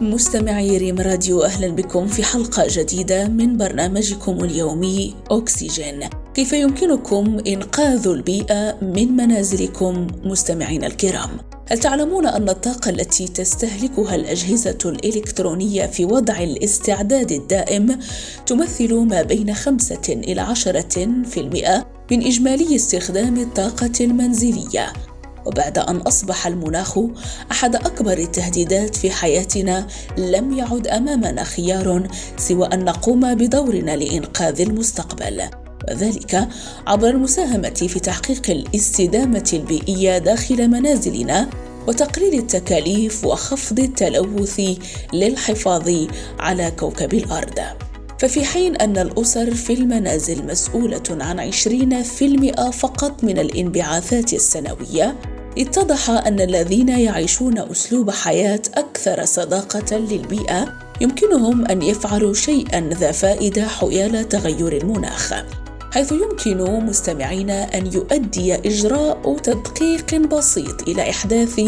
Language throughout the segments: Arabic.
مستمعي ريم راديو أهلا بكم في حلقة جديدة من برنامجكم اليومي أكسجين كيف يمكنكم إنقاذ البيئة من منازلكم مستمعينا الكرام؟ هل تعلمون أن الطاقة التي تستهلكها الأجهزة الإلكترونية في وضع الاستعداد الدائم تمثل ما بين خمسة إلى عشرة في المئة من إجمالي استخدام الطاقة المنزلية؟ وبعد أن أصبح المناخ أحد أكبر التهديدات في حياتنا لم يعد أمامنا خيار سوى أن نقوم بدورنا لإنقاذ المستقبل وذلك عبر المساهمة في تحقيق الاستدامة البيئية داخل منازلنا وتقليل التكاليف وخفض التلوث للحفاظ على كوكب الأرض. ففي حين أن الأسر في المنازل مسؤولة عن 20% فقط من الانبعاثات السنوية، اتضح أن الذين يعيشون أسلوب حياة أكثر صداقة للبيئة يمكنهم أن يفعلوا شيئا ذا فائدة حيال تغير المناخ. حيث يمكن مستمعينا أن يؤدي إجراء تدقيق بسيط إلى إحداث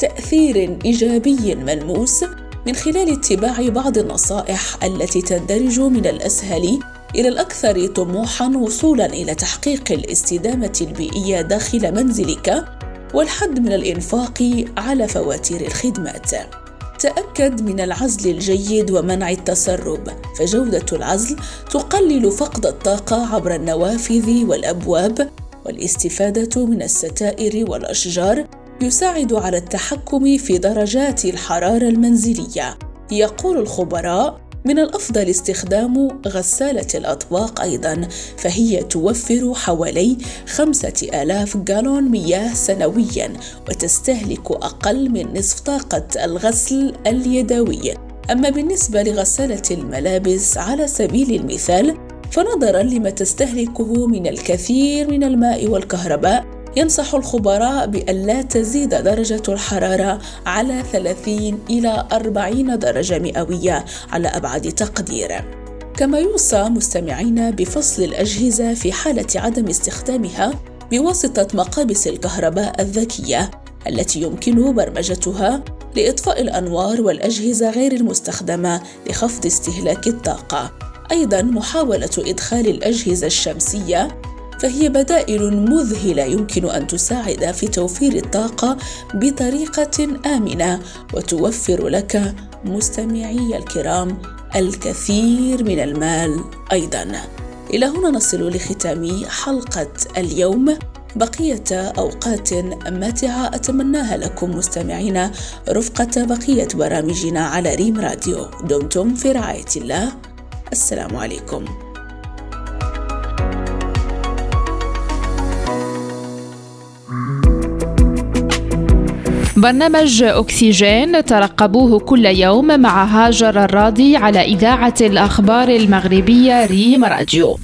تأثير إيجابي ملموس من خلال اتباع بعض النصائح التي تندرج من الأسهل إلى الأكثر طموحا وصولا إلى تحقيق الاستدامة البيئية داخل منزلك والحد من الإنفاق على فواتير الخدمات. تأكد من العزل الجيد ومنع التسرب. فجودة العزل تقلل فقد الطاقة عبر النوافذ والأبواب والاستفادة من الستائر والأشجار يساعد على التحكم في درجات الحرارة المنزلية. يقول الخبراء من الأفضل استخدام غسالة الأطباق أيضا فهي توفر حوالي خمسة آلاف جالون مياه سنويا وتستهلك أقل من نصف طاقة الغسل اليدوي. أما بالنسبة لغسالة الملابس على سبيل المثال فنظرا لما تستهلكه من الكثير من الماء والكهرباء ينصح الخبراء بأن لا تزيد درجة الحرارة على 30 إلى 40 درجة مئوية على أبعد تقدير. كما يوصى مستمعين بفصل الأجهزة في حالة عدم استخدامها بواسطة مقابس الكهرباء الذكية التي يمكن برمجتها لإطفاء الأنوار والأجهزة غير المستخدمة لخفض استهلاك الطاقة. أيضا محاولة إدخال الأجهزة الشمسية فهي بدائل مذهلة يمكن أن تساعد في توفير الطاقة بطريقة آمنة وتوفر لك مستمعي الكرام الكثير من المال أيضا. إلى هنا نصل لختام حلقة اليوم. بقية أوقات ماتعة أتمناها لكم مستمعين رفقة بقية برامجنا على ريم راديو. دمتم في رعاية الله. السلام عليكم. برنامج أكسجين ترقبوه كل يوم مع هاجر الراضي على إذاعة الأخبار المغربية ريم راديو.